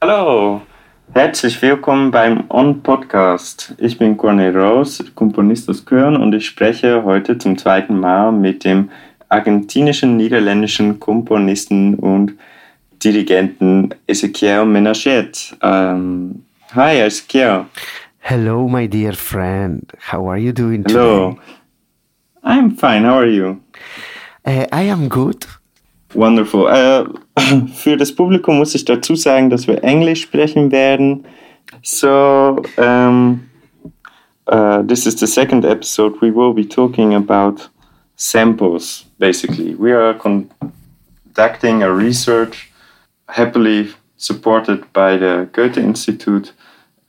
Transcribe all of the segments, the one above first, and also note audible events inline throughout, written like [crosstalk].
Hallo, herzlich willkommen beim On Podcast. Ich bin Cornel Rose, Komponist aus Köln und ich spreche heute zum zweiten Mal mit dem argentinischen niederländischen Komponisten und Dirigenten Ezequiel Menachet. Um, hi, Ezequiel. Hello, my dear friend. How are you doing today? Hello. I'm fine. How are you? Uh, I am good. Wonderful. Äh, [laughs] für das Publikum muss ich dazu sagen, dass wir Englisch sprechen werden. So, um, uh, this is the second episode. We will be talking about samples, basically. We are conducting a research, happily supported by the Goethe Institute,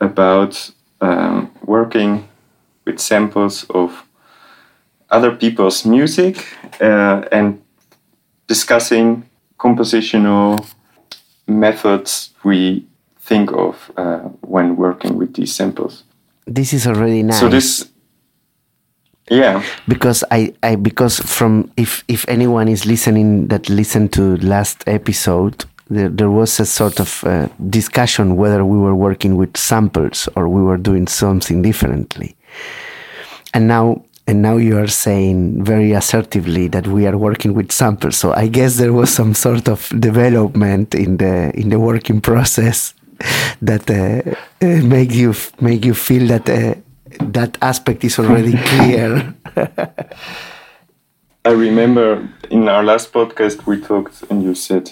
about um, working with samples of other people's music uh, and discussing compositional methods we think of uh, when working with these samples. This is already nice. So this, yeah, because I, I because from if if anyone is listening that listened to last episode, there, there was a sort of uh, discussion whether we were working with samples or we were doing something differently. And now and now you are saying very assertively that we are working with samples. So I guess there was some sort of development in the in the working process [laughs] that uh, uh, make you make you feel that uh, that aspect is already [laughs] clear. I remember in our last podcast we talked and you said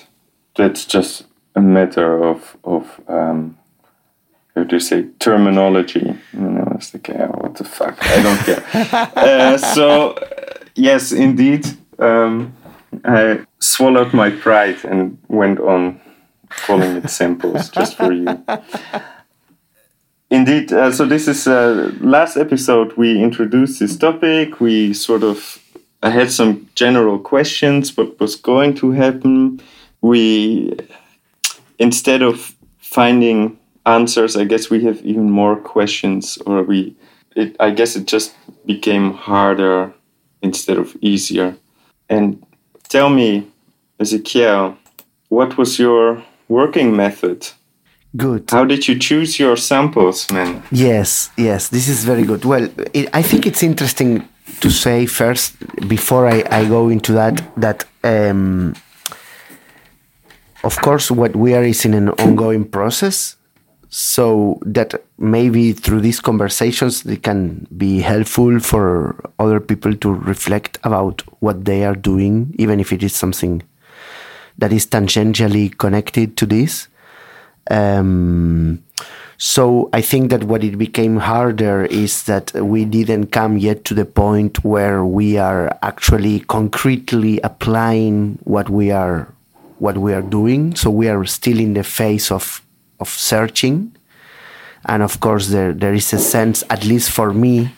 that's just a matter of of um, how do you say terminology? You know, it's like yeah, what the fuck? I don't care. [laughs] uh, so uh, yes, indeed, um, I swallowed my pride and went on calling it samples just for you. Indeed, uh, so this is uh, last episode. We introduced this topic. We sort of I had some general questions. What was going to happen? We instead of finding answers, I guess we have even more questions, or we. It, I guess it just became harder instead of easier. And tell me, Ezequiel, what was your working method? Good. How did you choose your samples, man? Yes, yes, this is very good. Well, it, I think it's interesting to say first, before I, I go into that, that um, of course, what we are is in an ongoing process. So that maybe through these conversations, they can be helpful for other people to reflect about what they are doing, even if it is something that is tangentially connected to this. Um, so I think that what it became harder is that we didn't come yet to the point where we are actually concretely applying what we are what we are doing. So we are still in the phase of of searching, and of course there there is a sense, at least for me.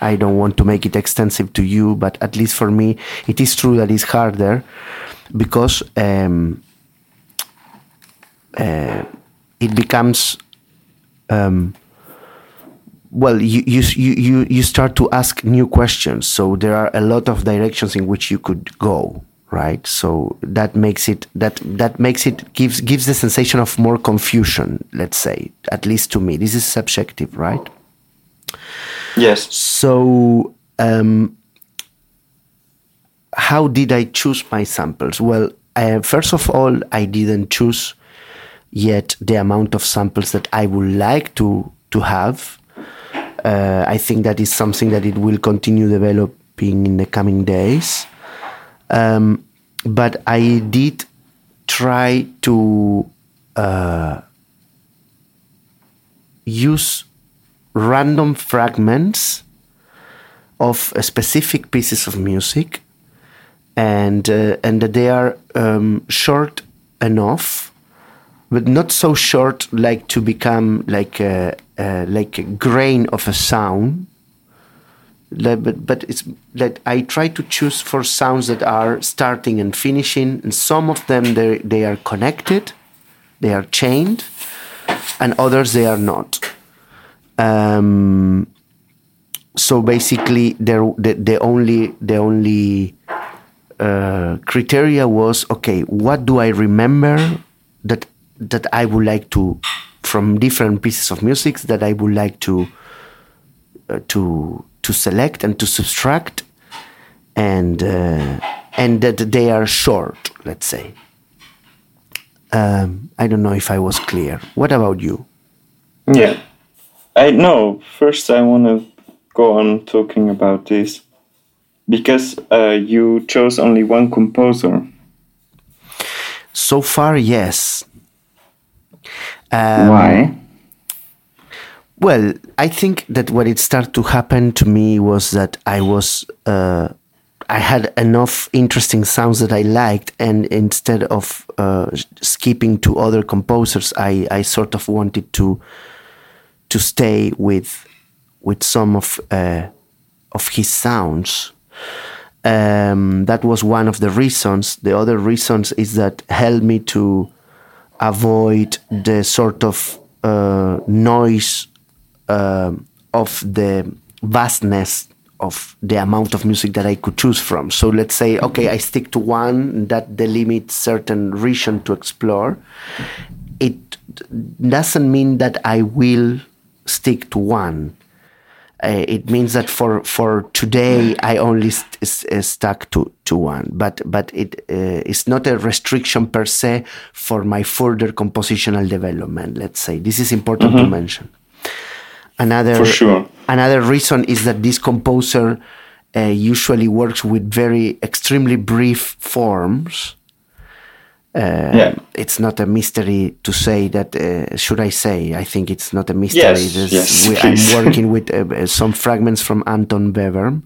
I don't want to make it extensive to you, but at least for me, it is true that it's harder because um, uh, it becomes um, well you, you you you start to ask new questions so there are a lot of directions in which you could go right so that makes it that that makes it gives gives the sensation of more confusion let's say at least to me this is subjective right Yes. so um, how did I choose my samples? Well, uh, first of all, I didn't choose yet the amount of samples that I would like to to have. Uh, I think that is something that it will continue developing in the coming days. Um, but I did try to uh, use random fragments of uh, specific pieces of music. And uh, and they are um, short enough but not so short like to become like a, uh, like a grain of a sound like, but but it's like I try to choose for sounds that are starting and finishing and some of them they are connected they are chained and others they are not Um, so basically, the, the only the only uh, criteria was okay. What do I remember that that I would like to from different pieces of music that I would like to uh, to to select and to subtract, and uh, and that they are short. Let's say. Um, I don't know if I was clear. What about you? Yeah. I know. First, I want to go on talking about this because uh, you chose only one composer. So far, yes. Um, Why? Well, I think that what it started to happen to me was that I was uh, I had enough interesting sounds that I liked, and instead of uh, skipping to other composers, I, I sort of wanted to to stay with with some of uh, of his sounds. Um, that was one of the reasons. The other reasons is that helped me to avoid the sort of uh, noise of the vastness of the amount of music that I could choose from. So let's say, okay, I stick to one that delimits certain region to explore. It doesn't mean that I will stick to one. Uh, it means that for for today I only st- is, is stuck to to one, but but it uh, is not a restriction per se for my further compositional development. Let's say this is important to mention. Another For sure. another reason is that this composer uh, usually works with very extremely brief forms. Uh, Yeah. It's not a mystery to say that. Uh, should I say? I think it's not a mystery. Yes, yes, we- I'm [laughs] working with uh, uh, some fragments from Anton Webern.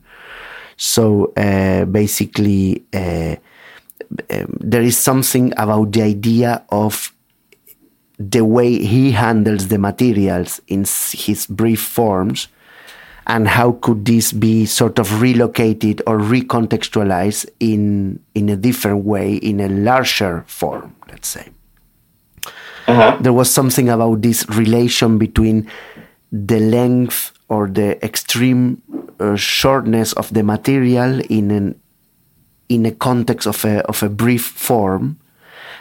So uh, basically, uh, um, there is something about the idea of the way he handles the materials in his brief forms and how could this be sort of relocated or recontextualized in in a different way in a larger form let's say Uh-huh. there was something about this relation between the length or the extreme uh, shortness of the material in an in a context of a of a brief form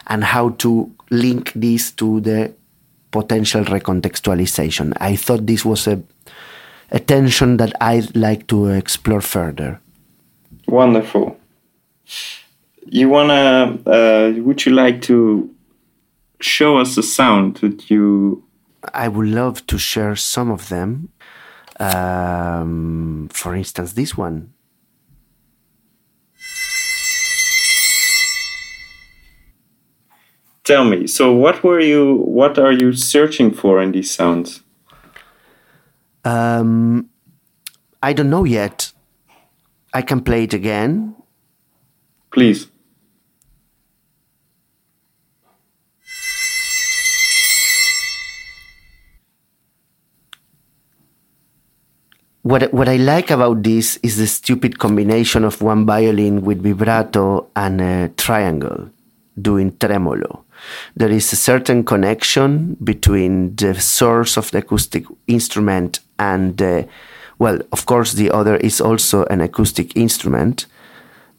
and how to link this to the potential recontextualization i thought this was a a tension that i'd like to explore further Wonderful. You wanna? Uh, would you like to show us a sound that you? I would love to share some of them. Um, for instance, this one. Tell me. So, what were you? What are you searching for in these sounds? Um, I don't know yet. I can play it again. Please. What what I like about this is the stupid combination of one violin with vibrato and a triangle doing tremolo. There is a certain connection between the source of the acoustic instrument and the, well, of course, the other is also an acoustic instrument,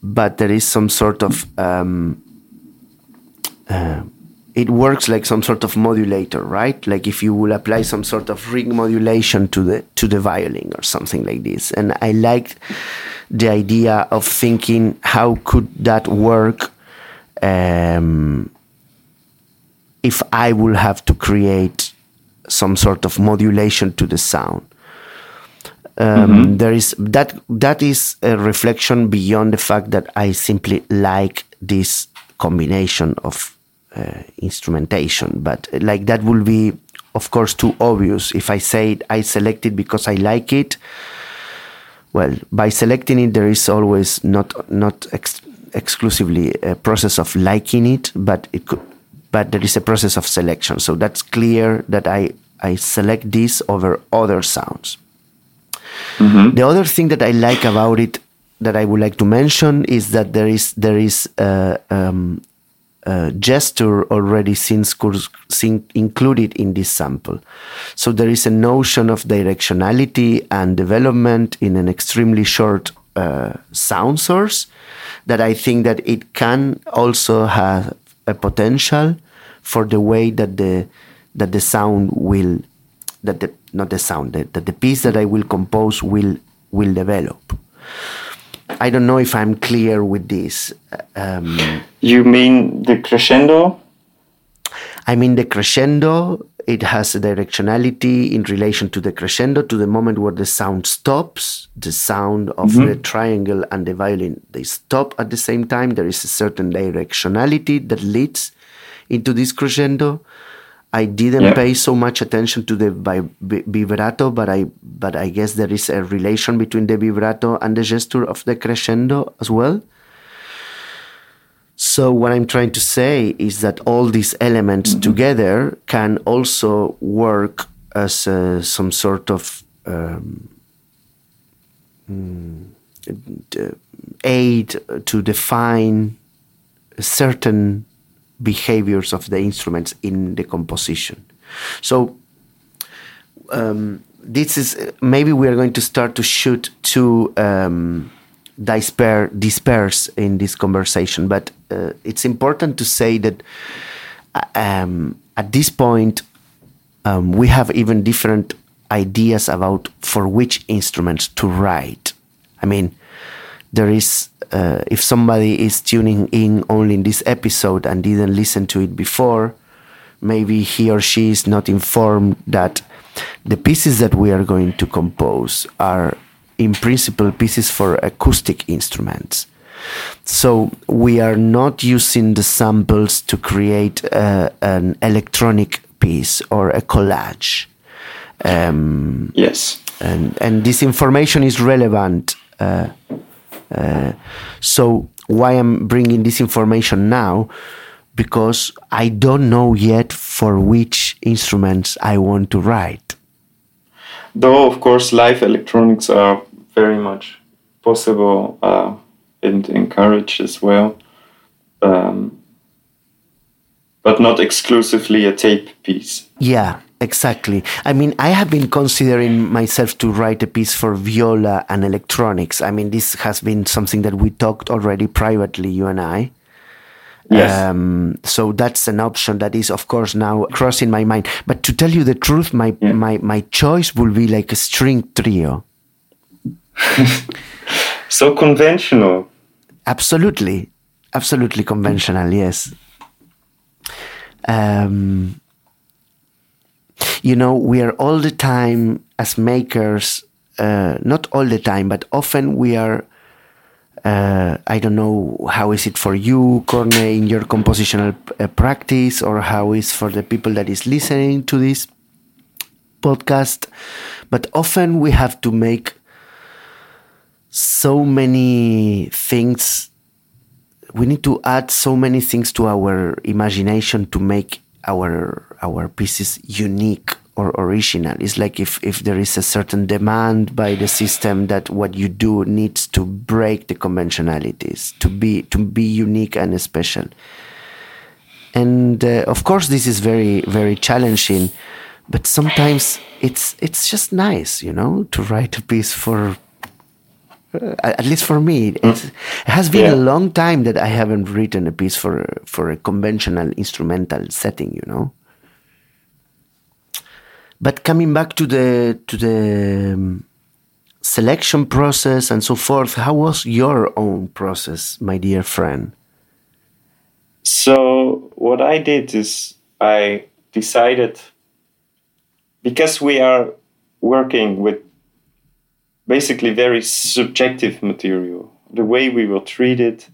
but there is some sort of um, uh, it works like some sort of modulator, right? Like if you will apply some sort of ring modulation to the to the violin or something like this. And I liked the idea of thinking how could that work um, if I will have to create some sort of modulation to the sound. Um, There is that that is a reflection beyond the fact that I simply like this combination of uh, instrumentation, but uh, like that will be, of course, too obvious if I say it, I select it because I like it. Well, by selecting it, there is always not not ex- exclusively a process of liking it, but it could, but there is a process of selection. So that's clear that I I select this over other sounds. The other thing that I like about it that I would like to mention is that there is there is uh, um, uh, gesture already since included in this sample. So there is a notion of directionality and development in an extremely short uh, sound source that I think that it can also have a potential for the way that the that the sound will that the not the sound that, that the piece that I will compose will will develop. I don't know if I'm clear with this. Um, you mean the crescendo? I mean the crescendo. It has a directionality in relation to the crescendo, to the moment where the sound stops. The sound of mm-hmm. the triangle and the violin they stop at the same time. There is a certain directionality that leads into this crescendo. I didn't yeah. pay so much attention to the vibrato, but I but I guess there is a relation between the vibrato and the gesture of the crescendo as well. So what I'm trying to say is that all these elements mm-hmm. together can also work as uh, some sort of um, mm, aid to define certain behaviors of the instruments in the composition. So um, this is maybe we are going to start to shoot to um, disperse, in this conversation, but uh, it's important to say that um, at this point um, we have even different ideas about for which instruments to write. I mean, there is uh, if somebody is tuning in only in this episode and didn't listen to it before, maybe he or she is not informed that the pieces that we are going to compose are, in principle, pieces for acoustic instruments. So we are not using the samples to create uh, an electronic piece or a collage. Um, yes. And, and this information is relevant. Uh, uh, so why I'm bringing this information now? Because I don't know yet for which instruments I want to write. Though, of course, live electronics are very much possible uh, and encouraged as well, um, but not exclusively a tape piece. Yeah, Exactly. I mean, I have been considering myself to write a piece for viola and electronics. I mean, this has been something that we talked already privately, you and I. Yes. Um, so that's an option that is, of course, now crossing my mind. But to tell you the truth, my yeah. my my choice will be like a string trio. [laughs] so conventional. Absolutely, absolutely conventional. Yes. Um, you know, we are all the time as makers, uh, not all the time, but often we are. Uh, I don't know how is it for you, Corne, in your compositional uh, practice, or how is for the people that is listening to this podcast. But often we have to make so many things. We need to add so many things to our imagination to make our our pieces unique or original. It's like if, if there is a certain demand by the system that what you do needs to break the conventionalities, to be to be unique and special. And uh, of course, this is very very challenging, but sometimes it's it's just nice, you know, to write a piece for. Uh, at least for me, mm. it has been yeah. a long time that I haven't written a piece for for a conventional instrumental setting. You know. But coming back to the to the um, selection process and so forth, how was your own process, my dear friend? So what I did is I decided because we are working with basically very subjective material. The way we will treat it,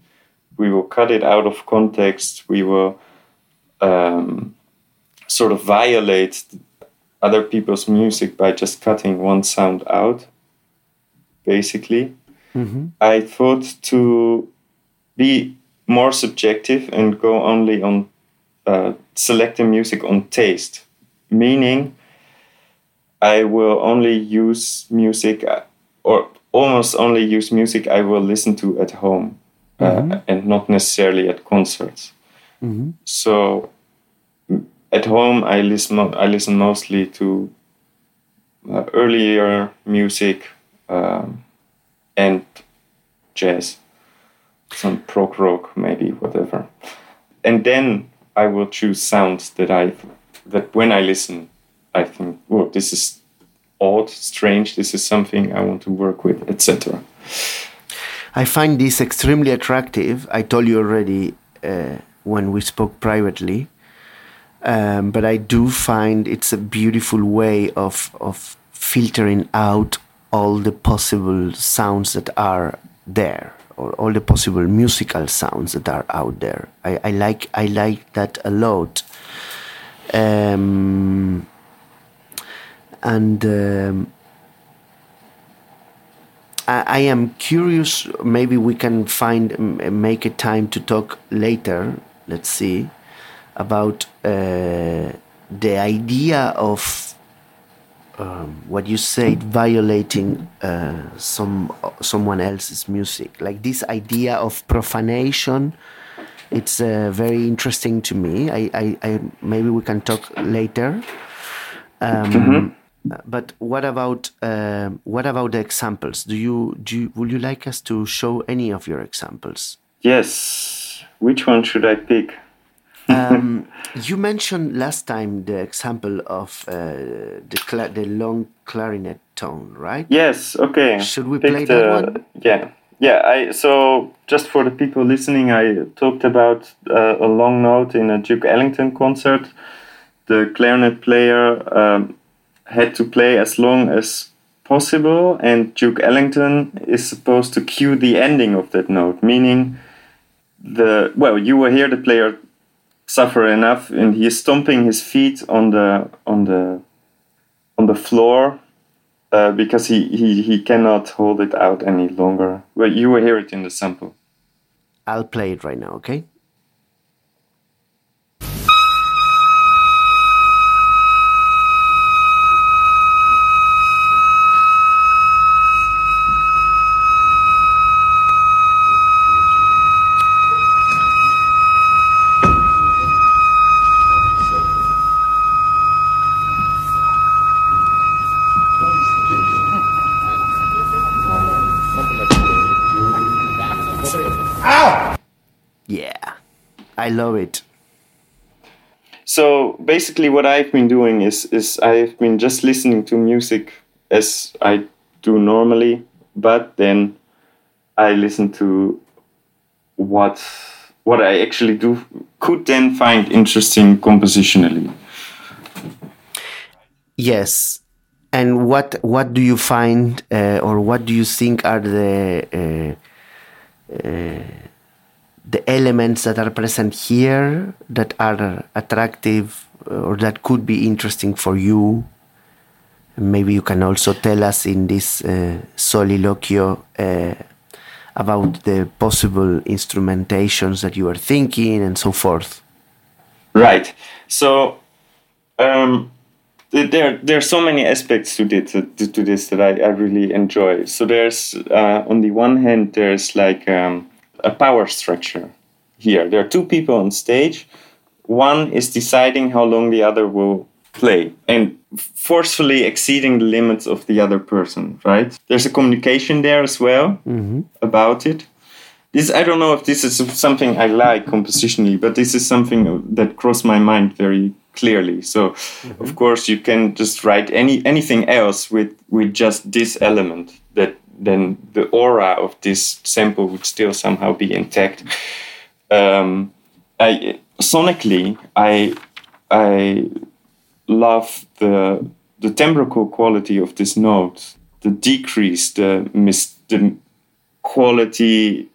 we will cut it out of context. We will um, sort of violate other people's music by just cutting one sound out, basically. Mm-hmm. I thought to be more subjective and go only on uh, selecting music on taste, meaning I will only use music uh, or almost only use music I will listen to at home uh, mm-hmm. and not necessarily at concerts. So at home, I listen. I listen mostly to uh, earlier music um, and jazz, some prog rock, maybe whatever, and then I will choose sounds that I that when I listen, I think, "Whoa, this is odd, strange. This is something I want to work with, etc." I find this extremely attractive. I told you already uh, when we spoke privately, um, but I do find it's a beautiful way of of filtering out all the possible sounds that are there, or all the possible musical sounds that are out there. I, I like I like that a lot. Um, and um, I, I am curious. Maybe we can find make a time to talk later. Let's see about uh, the idea of um, what you said violating uh, some someone else's music. Like this idea of profanation. It's uh, very interesting to me. I, I, I maybe we can talk later. Um, But what about um what about the examples? Do you do? You, would you like us to show any of your examples? Yes. Which one should I pick? Um, [laughs] you mentioned last time the example of uh, the the long clarinet tone, right? Yes. Okay. Should we Pick play the, that one? Yeah. Yeah. I so just for the people listening, I talked about uh, a long note in a Duke Ellington concert. The clarinet player um, had to play as long as possible, and Duke Ellington is supposed to cue the ending of that note, meaning the well, you will hear the player suffer enough, and he is stomping his feet on the on the on the floor uh, because he, he, he cannot hold it out any longer. Well, you will hear it in the sample. I'll play it right now. Okay. I love it. So basically, what I've been doing is is I've been just listening to music as I do normally, but then I listen to what what I actually do could then find interesting compositionally. Yes. And what what do you find, uh, or what do you think are the uh, uh, the elements that are present here that are attractive or that could be interesting for you? Maybe you can also tell us in this uh, soliloquio uh, about the possible instrumentations that you are thinking and so forth. Right. So um, there there are so many aspects to this to, to this that I, I really enjoy. So there's uh, on the one hand there's like um, a power structure here. There are two people on stage. One is deciding how long the other will play and forcefully exceeding the limits of the other person. Right. There's a communication there as well mm-hmm. about it. This I don't know if this is something I like compositionally, but this is something that crossed my mind very clearly. So, mm-hmm. of course, you can just write any anything else with with just this element. That then the aura of this sample would still somehow be intact. Um, I sonically, I I love the the temporal quality of this note, the decrease, the mis- the quality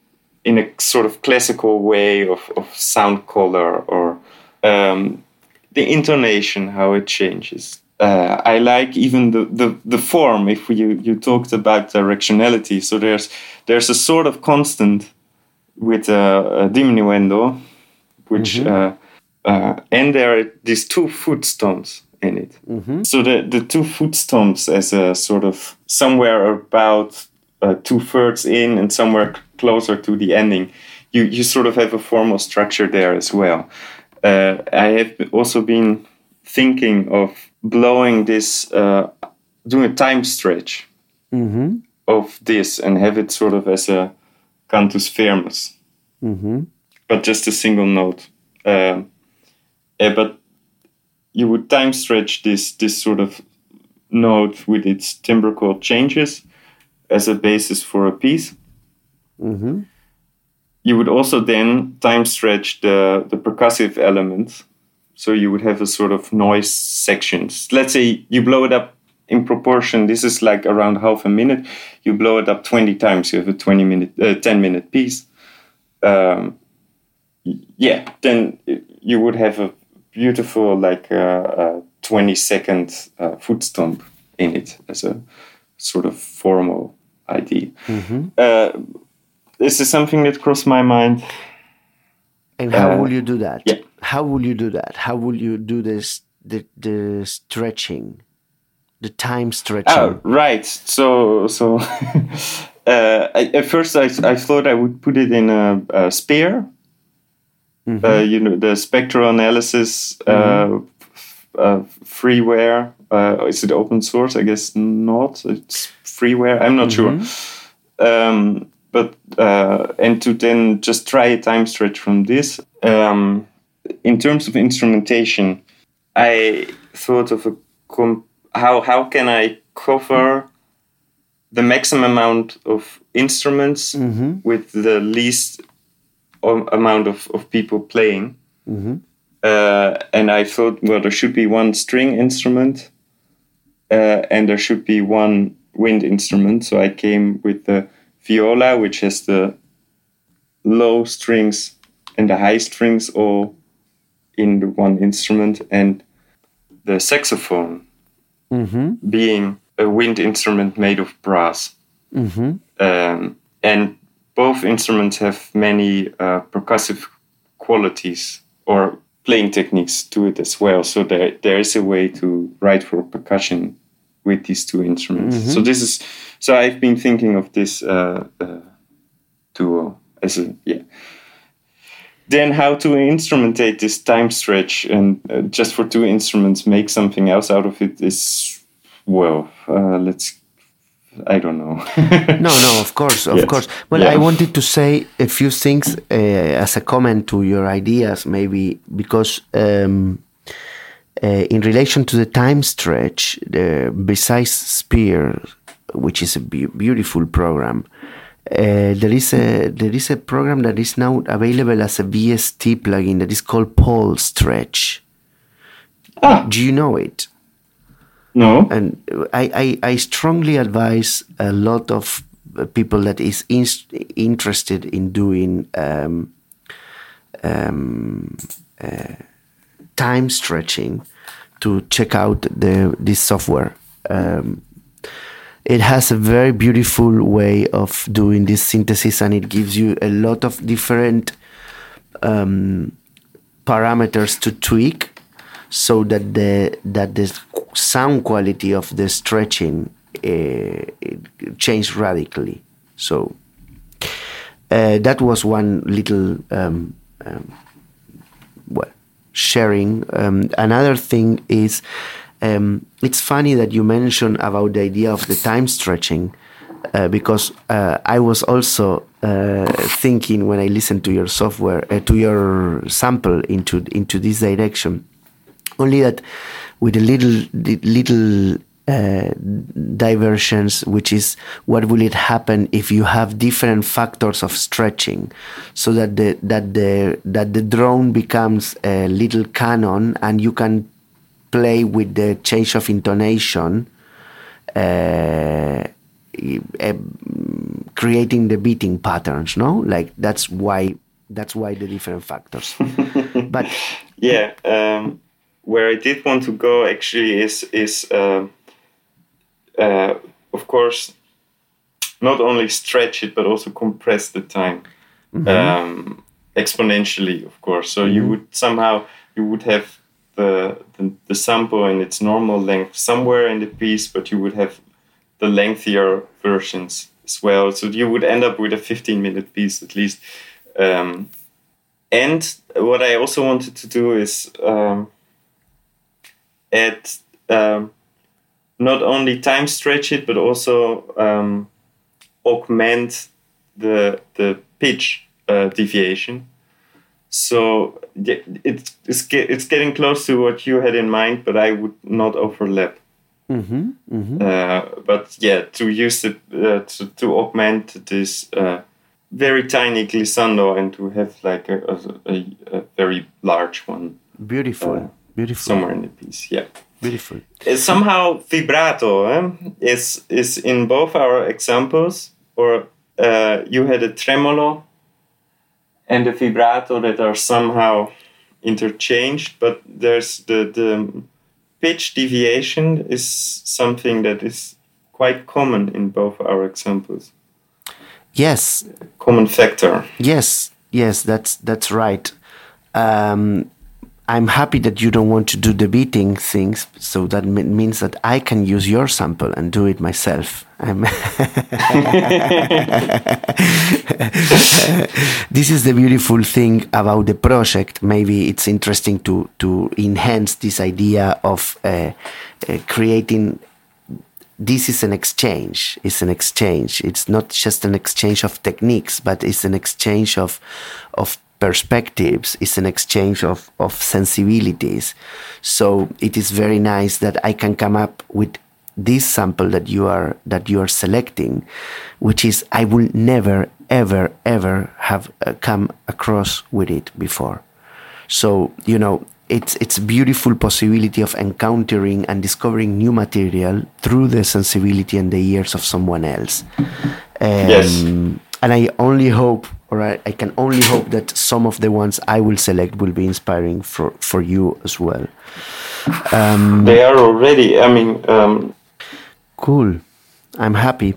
in a sort of classical way of, of sound color or um, the intonation, how it changes. Uh, I like even the, the, the form. If you, you talked about directionality, so there's there's a sort of constant with a, a diminuendo, which uh, uh, and there are these two foot stomps in it. So the the two foot stomps as a sort of somewhere about uh, two thirds in and somewhere c- closer to the ending, you you sort of have a formal structure there as well. Uh, I have also been thinking of blowing this, uh, doing a time stretch Mm-hmm. of this and have it sort of as a cantus firmus, Mm-hmm. but just a single note. Um, eh, but you would time stretch this this sort of note with its timbre chord changes as a basis for a piece. Mm-hmm. You would also then time stretch the the percussive elements, so you would have a sort of noise sections. Let's say you blow it up in proportion. This is like around half a minute. You blow it up twenty times. You have a twenty minute, uh, ten minute piece. Um, yeah, then you would have a beautiful like uh, uh, twenty second uh, foot stomp in it as a sort of formal idea. Uh, this is something that crossed my mind. And how Uh, will you do that? yeah. How will you do that? How will you do this? The the stretching, the time stretching. Oh, right. So, so [laughs] uh, I, at first I, I thought I would put it in a, a Spear. Uh, you know, the spectral analysis uh, f- uh, freeware. Uh, is it open source? I guess not. It's freeware. I'm not sure. Um, but uh, and to then just try a time stretch from this. Um, in terms of instrumentation, I thought of a com- how how can I cover the maximum amount of instruments with the least o- amount of, of people playing. Uh, and I thought, well, there should be one string instrument uh, and there should be one wind instrument. So I came with the viola, which has the low strings and the high strings all in the one instrument, and the saxophone being a wind instrument made of brass. Um, and both instruments have many uh, percussive qualities or playing techniques to it as well. So there, there is a way to write for percussion with these two instruments. So this is so I've been thinking of this uh, uh, duo as a yeah. Then how to instrumentate this time stretch and uh, just for two instruments make something else out of it is well uh, let's I don't know. [laughs] No, no, of course, of Yes. course. Well, Yeah. I wanted to say a few things uh, as a comment to your ideas, maybe because um, uh, in relation to the time stretch, the besides Spear, which is a be- beautiful program, uh, there is a there is a program that is now available as a VST plugin that is called Paulstretch. Ah. Do you know it? no. and I, I, I strongly advise a lot of people that is in, interested in doing um, um, uh, time stretching to check out the this software. Um, it has a very beautiful way of doing this synthesis, and it gives you a lot of different um, parameters to tweak so that the that the sound quality of the stretching uh, changed radically. So uh, that was one little um, um, well sharing. Um, another thing is um, it's funny that you mentioned about the idea of the time stretching. Uh, because uh, I was also uh, thinking when I listened to your software, uh, to your sample into into this direction, only that with a little little uh, diversions, which is what will it happen if you have different factors of stretching, so that the that the that the drone becomes a little canon, and you can play with the change of intonation. Uh, uh, creating the beating patterns no? Like that's why that's why the different factors. [laughs] But yeah um, where i did want to go actually is is uh, uh, of course not only stretch it but also compress the time um, exponentially of course. So you would somehow you would have the, the the sample in its normal length somewhere in the piece but you would have the lengthier versions as well so you would end up with a 15 minute piece at least Um, and what I also wanted to do is um, add um, not only time stretch it, but also um, augment the the pitch uh, deviation. So it's it's it's getting close to what you had in mind, but I would not overlap. Mm-hmm, mm-hmm. Uh, but yeah, to use it uh, to, to augment this uh, very tiny glissando and to have like a, a, a very large one. Beautiful, uh, beautiful. Somewhere in the piece, yeah. Beautiful. Uh, somehow vibrato eh, is is in both our examples, or uh, you had a tremolo and the vibrato that are somehow interchanged, but there's the the pitch deviation is something that is quite common in both our examples. Yes. Common factor. Yes, yes, that's that's right. Um, I'm happy that you don't want to do the beating things, so that means that I can use your sample and do it myself. [laughs] this is the beautiful thing about the project. Maybe it's interesting to to enhance this idea of uh, uh, creating. This is an exchange. It's an exchange. It's not just an exchange of techniques, but it's an exchange of of perspectives it's an exchange of, of sensibilities. So it is very nice that i can come up with this sample that you are that you are selecting which is i will never ever ever have uh, come across with it before. So you know it's it's beautiful possibility of encountering and discovering new material through the sensibility and the ears of someone else. Um, yes and i only hope or I, I, can only hope that some of the ones I will select will be inspiring for, for you as well. Um, they are already. I mean, um, cool. I'm happy.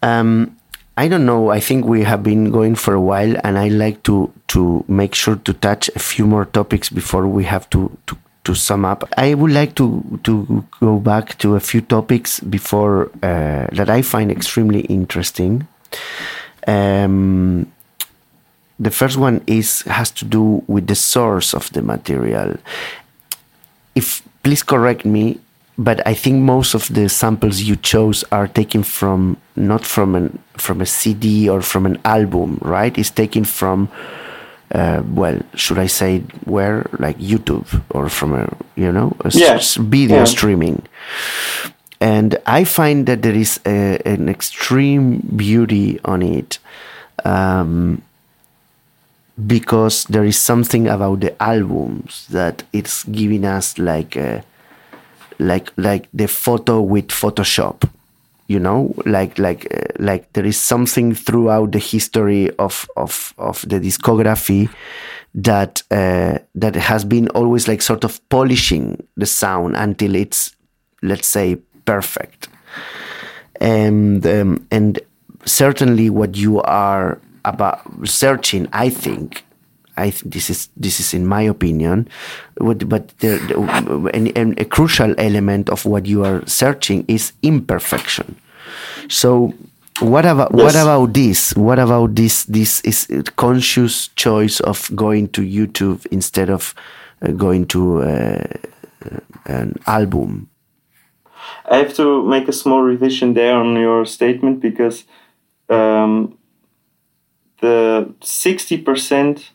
Um, I don't know. I think we have been going for a while, and I like to to make sure to touch a few more topics before we have to to, to sum up. I would like to to go back to a few topics before uh, that I find extremely interesting. Um, the first one is has to do with the source of the material. If please correct me, but I think most of the samples you chose are taken from not from an from a CD or from an album, right? It's taken from uh, well, should I say where like YouTube or from a you know a yes. video yeah. streaming. And I find that there is a, an extreme beauty on it. Um, because there is something about the albums that it's giving us like a, uh, like like the photo with Photoshop you know? Like like uh, like there is something throughout the history of of of the discography that uh, that has been always like sort of polishing the sound until it's let's say perfect. And um, and certainly what you are about searching, I think, I th- this is this is in my opinion, but, but the, the, and, and a crucial element of what you are searching is imperfection. So what about yes. what about this? What about this? This is conscious choice of going to YouTube instead of uh, going to uh, an album. I have to make a small revision there on your statement because um, the 60%,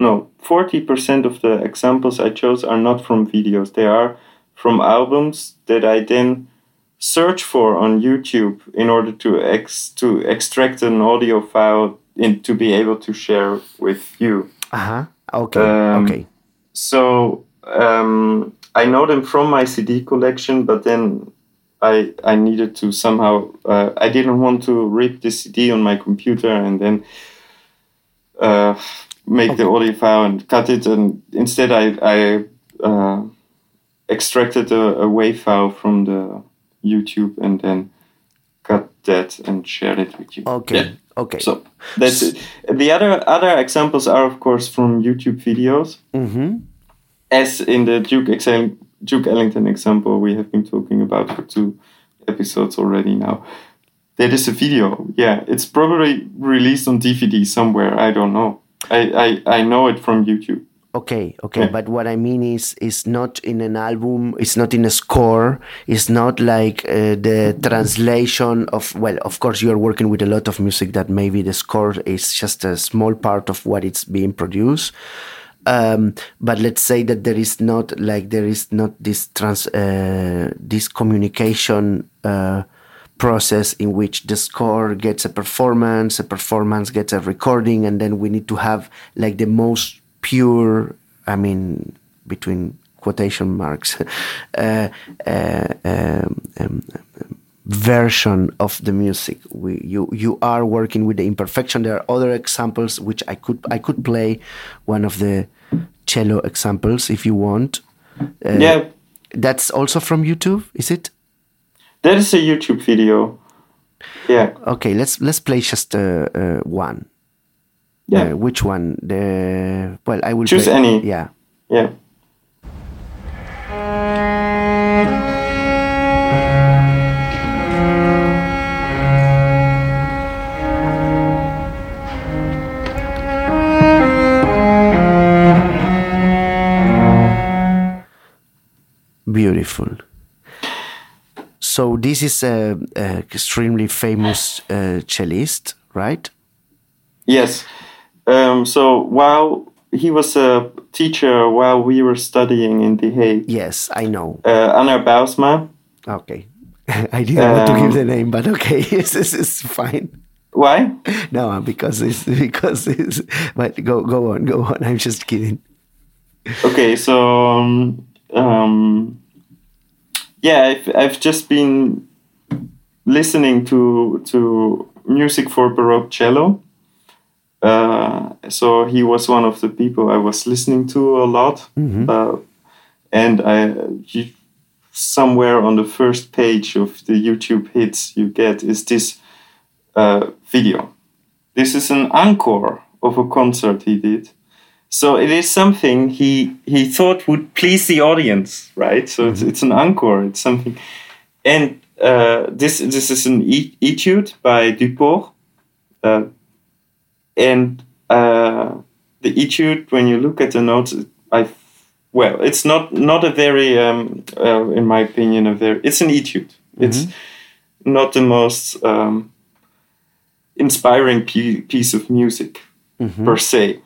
no, 40% of the examples I chose are not from videos. They are from albums that I then search for on YouTube in order to ex to extract an audio file in to be able to share with you. Uh-huh. Okay. Um, okay. So um, I know them from my CD collection, but then I I needed to somehow uh, I didn't want to rip the CD on my computer and then uh, make okay. the audio file and cut it, and instead I I uh, extracted a, a WAV file from the YouTube and then cut that and shared it with you. Okay. Yeah. Okay. So that's it. The other other examples are of course from YouTube videos. Mm-hmm. As in the Duke Excel Duke Ellington example we have been talking about for two episodes already now. That is a video. Yeah, it's probably released on DVD somewhere. I don't know. I, I, I know it from YouTube. Okay, okay, yeah. but what I mean is, it's not in an album. It's not in a score. It's not like uh, the translation of. Well, of course, you are working with a lot of music that maybe the score is just a small part of what it's being produced. Um, but let's say that there is not like there is not this trans uh, this communication. Uh, process in which the score gets a performance, a performance gets a recording, and then we need to have like the most pure, I mean, between quotation marks, [laughs] uh, uh, um, um, version of the music. We, you you are working with the imperfection. There are other examples which I could I could play one of the cello examples if you want. Uh, yeah, that's also from YouTube, is it? That is a YouTube video. Yeah. Okay, let's let's play just uh, uh, one. Yeah. Uh, which one? The well, I will choose play. any. Yeah. Yeah. Beautiful. So this is a, a extremely famous uh, cellist, right? Yes. Um, so while he was a teacher while we were studying in The Hague. Yes, I know. Uh, Anner Bylsma. Okay. [laughs] I didn't um, want to give the um, name, but okay, [laughs] this is fine. Why? No, because it's [laughs] because it's. But go go on, go on. I'm just kidding. Okay, so um, um yeah, I've, I've just been listening to to music for baroque cello. Uh, so he was one of the people I was listening to a lot, mm-hmm. uh, and I he, somewhere on the first page of the YouTube hits you get is this uh, video. This is an encore of a concert he did so it is something he he thought would please the audience, right? So mm-hmm. it's, it's an encore. It's something, and uh, this this is an etude by Duport, uh, and uh, the etude. When you look at the notes, I well, it's not not a very, um, uh, in my opinion, a very. It's an etude. Mm-hmm. It's not the most um, inspiring piece of music mm-hmm. per se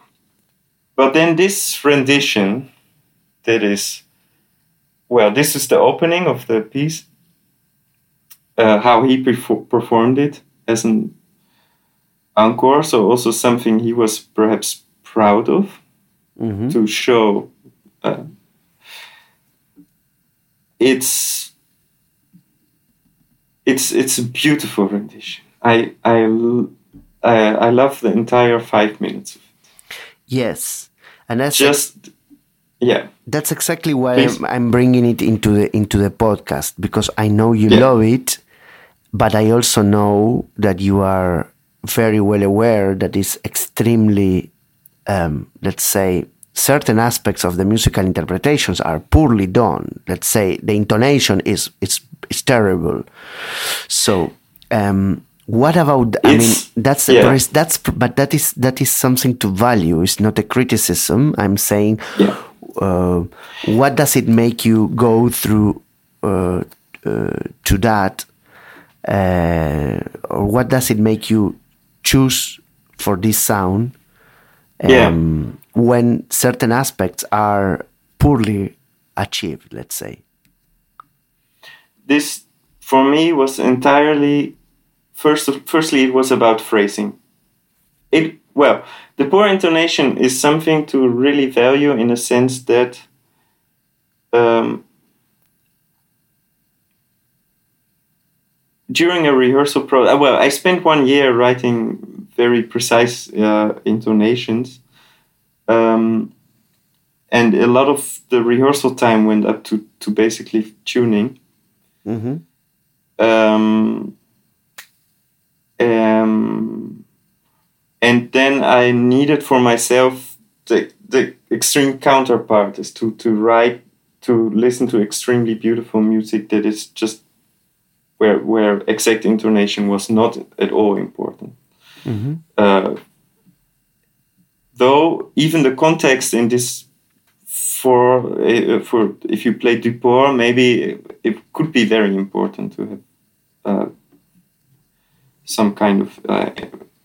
but then this rendition, that is, well, this is the opening of the piece. Uh, how he perfor- performed it as an encore, so also something he was perhaps proud of mm-hmm. to show. Uh, it's it's it's a beautiful rendition. I I I, I love the entire five minutes of it. Yes, and that's just ex- yeah. That's exactly why I'm, I'm, bringing it into the into the podcast because I know you yeah. love it, but I also know that you are very well aware that it's extremely, um, let's say, certain aspects of the musical interpretations are poorly done. Let's say the intonation is it's it's terrible. So. Um, what about? I mean, that's yeah. that's but that is that is something to value. It's not a criticism. I'm saying, yeah. uh, what does it make you go through uh, uh, to that, uh, or what does it make you choose for this sound? Um, yeah. When certain aspects are poorly achieved, let's say. This for me was entirely First, firstly, it was about phrasing. It well, the poor intonation is something to really value in a sense that um, during a rehearsal pro uh, well i spent one year writing very precise uh, intonations um, and a lot of the rehearsal time went up to, to basically tuning mm-hmm. um, um, and then I needed for myself the, the extreme counterpart is to, to write, to listen to extremely beautiful music that is just where where exact intonation was not at all important. Uh, though even the context in this for uh, for if you play Duport, maybe it could be very important to have uh, some kind of uh,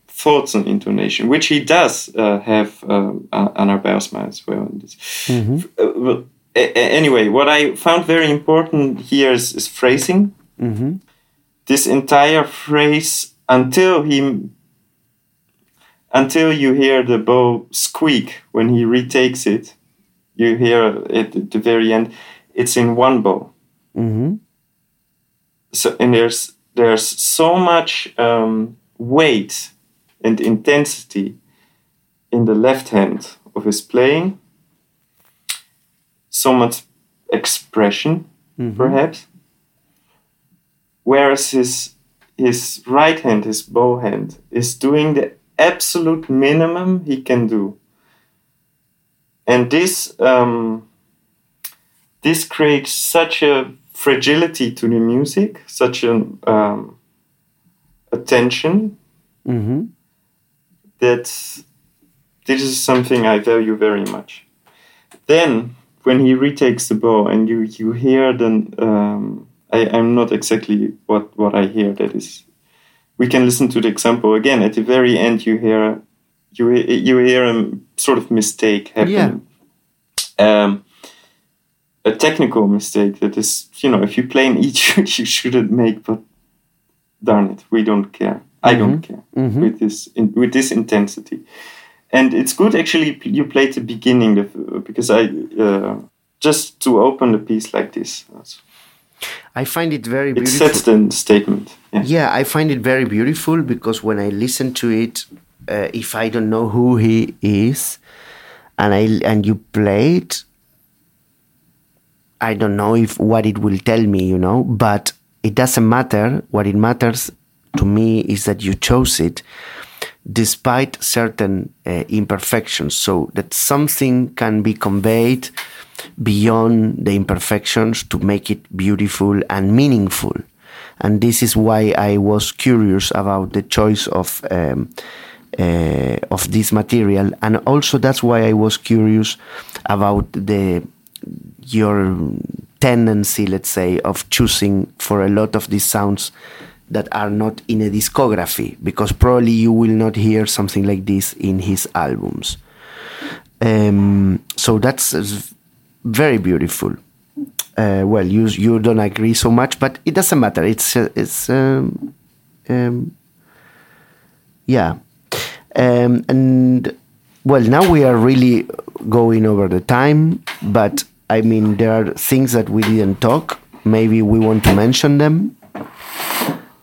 thoughts on intonation, which he does uh, have uh, Anner Bylsma as well. Mm-hmm. Uh, well anyway, what I found very important here is, is phrasing. Mm-hmm. This entire phrase until he until you hear the bow squeak when he retakes it, you hear it at the very end. It's in one bow. Mm-hmm. So and there's there's so much um, weight and intensity in the left hand of his playing so much expression, mm-hmm. perhaps. Whereas his his right hand, his bow hand, is doing the absolute minimum he can do. And this um, this creates such a fragility to the music, such an um, attention mm-hmm. that this is something I value very much. Then when he retakes the bow and you you hear then um, I, I'm not exactly what what I hear. That is, we can listen to the example again. At the very end, you hear you you hear a sort of mistake happen. Yeah. Um, a technical mistake that is, you know, if you play an etude, [laughs] you shouldn't make, but darn it, we don't care. I Mm-hmm. don't care with this in, with this intensity and it's good actually you played the beginning of, because I uh, just to open the piece like this. I find it very It beautiful. sets the statement. Yeah. Yeah, I find it very beautiful because when I listen to it, uh, if I don't know who he is, and I and you play it, I don't know if what it will tell me, you know. But it doesn't matter. What it matters to me is that you chose it, despite certain uh, imperfections, so that something can be conveyed beyond the imperfections to make it beautiful and meaningful. And this is why I was curious about the choice of um, uh, of this material, and also that's why I was curious about the your tendency, let's say, of choosing for a lot of these sounds that are not in a discography, because probably you will not hear something like this in his albums. Um, so that's very beautiful. Uh, well, you you don't agree so much, but it doesn't matter. It's uh, it's um, um, yeah, um, and well, now we are really going over the time, but I mean there are things that we didn't talk. Maybe we want to mention them.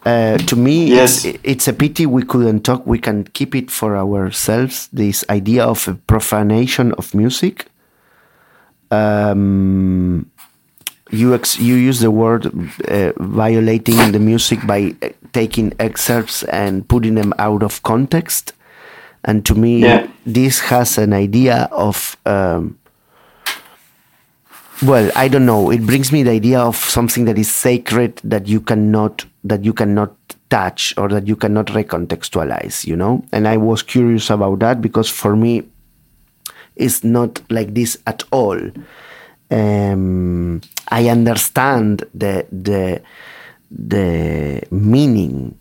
Uh, to me, Yes. it's, it's a pity we couldn't talk. We can keep it for ourselves. This idea of a profanation of music um, you ex- you use the word uh, violating the music by uh, taking excerpts and putting them out of context, and to me, Yeah. this has an idea of. Um, well, I don't know. It brings me the idea of something that is sacred that you cannot that you cannot touch or that you cannot recontextualize. You know, and I was curious about that because for me, it's not like this at all. Um, I understand the the the meaning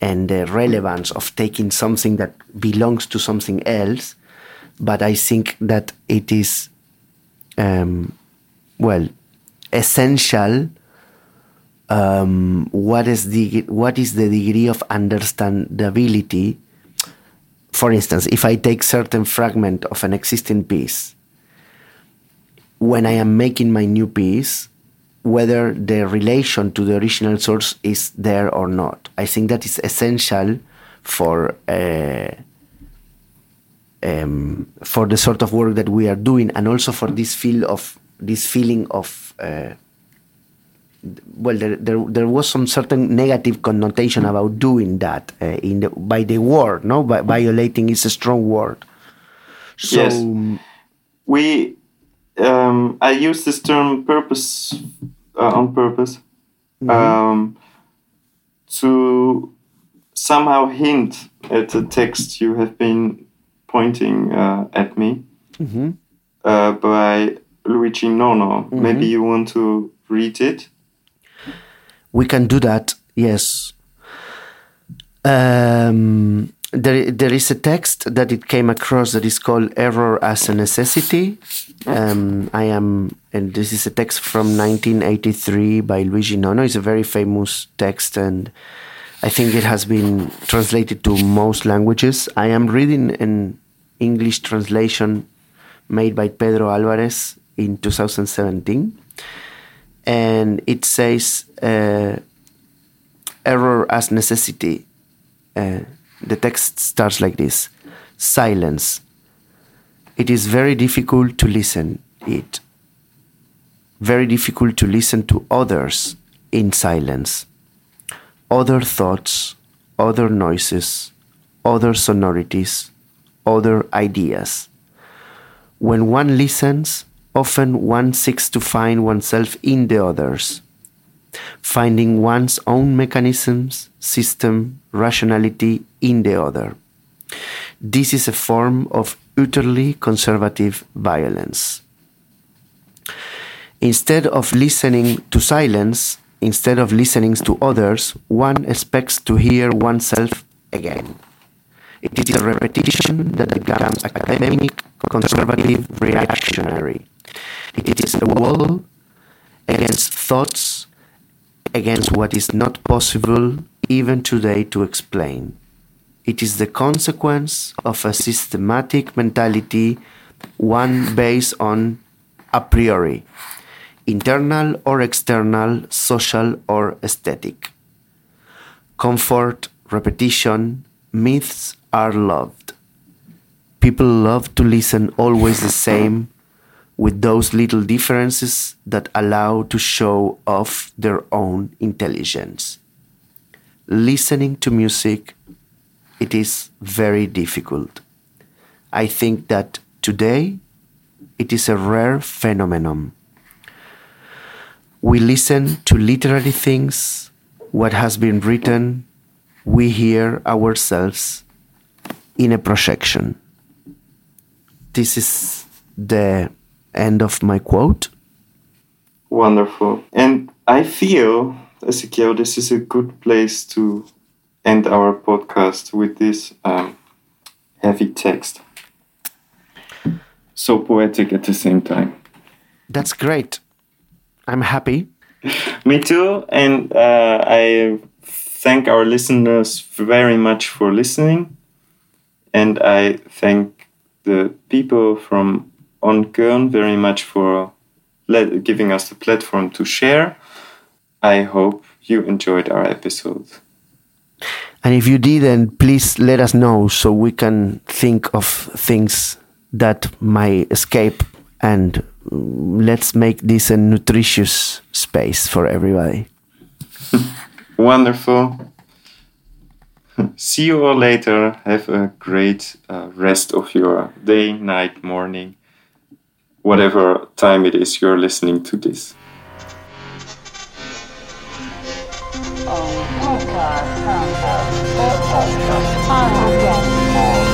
and the relevance of taking something that belongs to something else, but I think that it is, um, well, essential. Um, what is the what is the degree of understandability for instance, if I take certain fragment of an existing piece, when I am making my new piece, whether the relation to the original source is there or not, I think that is essential for uh, um, for the sort of work that we are doing, and also for this feel of this feeling of. Uh, well, there, there there was some certain negative connotation about doing that uh, in the, by the word, no, by violating is a strong word. So Yes. we um, I use this term purpose uh, on purpose um, to somehow hint at the text you have been pointing uh, at me uh, by Luigi Nono. Maybe you want to read it? We can do that, yes. Um, there, there is a text that it came across that is called Error as a Necessity. Um, I am, and this is a text from 1983 by Luigi Nono. It's a very famous text, and I think it has been translated to most languages. I am reading an English translation made by Pedro Alvarez in 2017, and it says uh, error as necessity. Uh, the text starts like this silence. It is very difficult to listen it. Very difficult to listen to others in silence. Other thoughts, other noises, other sonorities, other ideas. When one listens, often one seeks to find oneself in the others, finding one's own mechanisms, system, rationality in the other. This is a form of utterly conservative violence. Instead of listening to silence, instead of listening to others, one expects to hear oneself again. It is a repetition that becomes academic, conservative, reactionary. It is a wall against thoughts, against what is not possible even today to explain. It is the consequence of a systematic mentality, one based on a priori, internal or external, social or aesthetic. Comfort, repetition, myths are loved. People love to listen always the same, with those little differences that allow to show off their own intelligence. Listening to music, it is very difficult. I think that today it is a rare phenomenon. We listen to literary things, what has been written, we hear ourselves in a projection. This is the end of my quote. Wonderful. And I feel, Ezequiel, this is a good place to end our podcast with this um, heavy text. So poetic at the same time. That's great. I'm happy. [laughs] Me too. And uh, I thank our listeners very much for listening. And I thank the people from On Kern very much for let, giving us the platform to share. I hope you enjoyed our episode. And if you didn't, please let us know so we can think of things that might escape and mm, let's make this a nutritious space for everybody. [laughs] Wonderful. See you all later. Have a great uh, rest of your day, night, morning, whatever time it is you're listening to this. podcast. Podcast. Podcast.